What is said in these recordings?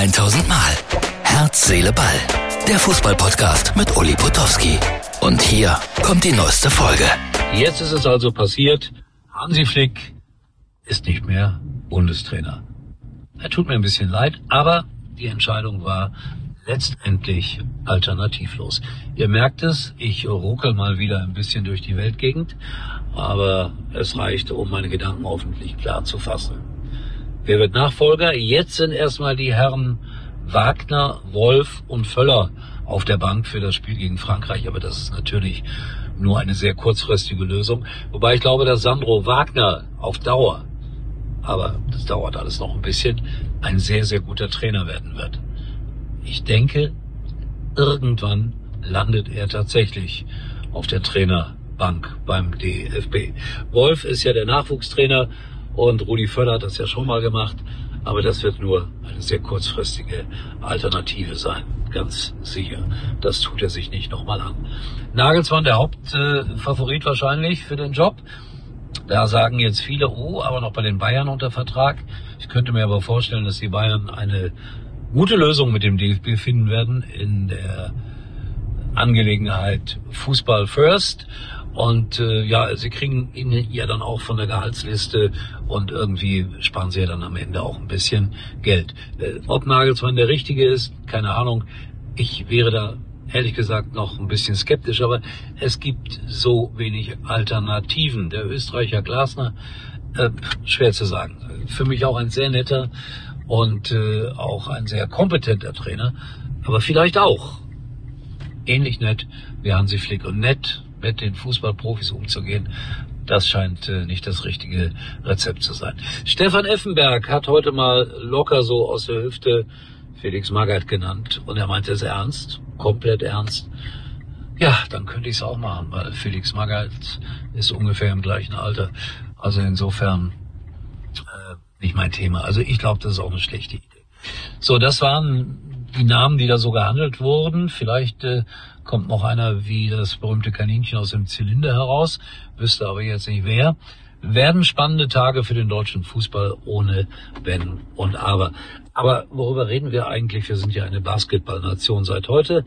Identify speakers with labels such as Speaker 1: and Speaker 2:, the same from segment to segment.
Speaker 1: 1000 Mal. Herz, Seele, Ball. Der Fußballpodcast mit Uli Potowski. Und hier kommt die neueste Folge.
Speaker 2: Jetzt ist es also passiert. Hansi Flick ist nicht mehr Bundestrainer. Er tut mir ein bisschen leid, aber die Entscheidung war letztendlich alternativlos. Ihr merkt es, ich ruckel mal wieder ein bisschen durch die Weltgegend, aber es reicht, um meine Gedanken hoffentlich klar zu fassen. Wer wird Nachfolger? Jetzt sind erstmal die Herren Wagner, Wolf und Völler auf der Bank für das Spiel gegen Frankreich, aber das ist natürlich nur eine sehr kurzfristige Lösung. Wobei ich glaube, dass Sandro Wagner auf Dauer, aber das dauert alles noch ein bisschen, ein sehr, sehr guter Trainer werden wird. Ich denke, irgendwann landet er tatsächlich auf der Trainerbank beim DFB. Wolf ist ja der Nachwuchstrainer und Rudi Völler hat das ja schon mal gemacht. Aber das wird nur eine sehr kurzfristige Alternative sein. Ganz sicher. Das tut er sich nicht nochmal an. Nagelsmann, der Hauptfavorit wahrscheinlich für den Job. Da sagen jetzt viele, oh, aber noch bei den Bayern unter Vertrag. Ich könnte mir aber vorstellen, dass die Bayern eine gute Lösung mit dem DFB finden werden in der Angelegenheit Fußball First. Und äh, ja, sie kriegen ihn ja dann auch von der Gehaltsliste und irgendwie sparen sie ja dann am Ende auch ein bisschen Geld. Äh, ob Nagelsmann der Richtige ist, keine Ahnung. Ich wäre da ehrlich gesagt noch ein bisschen skeptisch, aber es gibt so wenig Alternativen. Der Österreicher Glasner, äh, schwer zu sagen. Für mich auch ein sehr netter und äh, auch ein sehr kompetenter Trainer, aber vielleicht auch ähnlich nett wie Hansi Flick und nett mit den Fußballprofis umzugehen, das scheint äh, nicht das richtige Rezept zu sein. Stefan Effenberg hat heute mal locker so aus der Hüfte Felix Magath genannt und er meinte es ernst, komplett ernst. Ja, dann könnte ich es auch machen, weil Felix Magath ist ungefähr im gleichen Alter. Also insofern äh, nicht mein Thema. Also ich glaube, das ist auch eine schlechte Idee. So, das waren die Namen, die da so gehandelt wurden. Vielleicht äh, kommt noch einer wie das berühmte Kaninchen aus dem Zylinder heraus, wüsste aber jetzt nicht wer. Werden spannende Tage für den deutschen Fußball ohne Wenn und Aber. Aber worüber reden wir eigentlich? Wir sind ja eine Basketballnation seit heute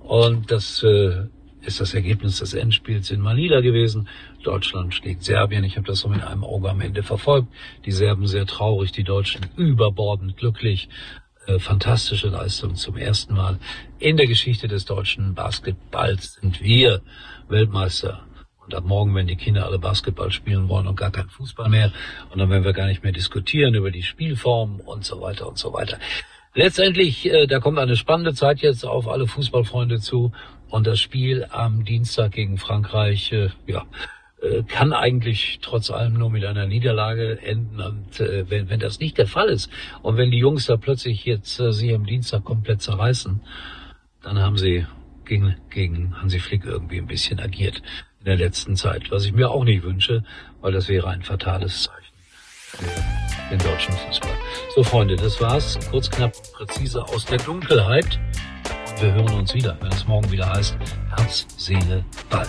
Speaker 2: und das äh, ist das Ergebnis des Endspiels in Manila gewesen. Deutschland schlägt Serbien. Ich habe das so mit einem Auge am Ende verfolgt. Die Serben sehr traurig, die Deutschen überbordend glücklich. Äh, fantastische Leistung zum ersten Mal in der Geschichte des deutschen Basketballs sind wir Weltmeister. Und ab morgen, wenn die Kinder alle Basketball spielen wollen und gar kein Fußball mehr, und dann werden wir gar nicht mehr diskutieren über die Spielform und so weiter und so weiter. Letztendlich, äh, da kommt eine spannende Zeit jetzt auf alle Fußballfreunde zu. Und das Spiel am Dienstag gegen Frankreich, äh, ja, kann eigentlich trotz allem nur mit einer Niederlage enden. Und äh, wenn, wenn das nicht der Fall ist und wenn die Jungs da plötzlich jetzt äh, sich am Dienstag komplett zerreißen, dann haben sie gegen, gegen Hansi Flick irgendwie ein bisschen agiert in der letzten Zeit, was ich mir auch nicht wünsche, weil das wäre ein fatales Zeichen für den deutschen Fußball. So Freunde, das war's. Kurz, knapp, präzise aus der Dunkelheit. Und wir hören uns wieder, wenn es morgen wieder heißt Herz, Seele, Ball.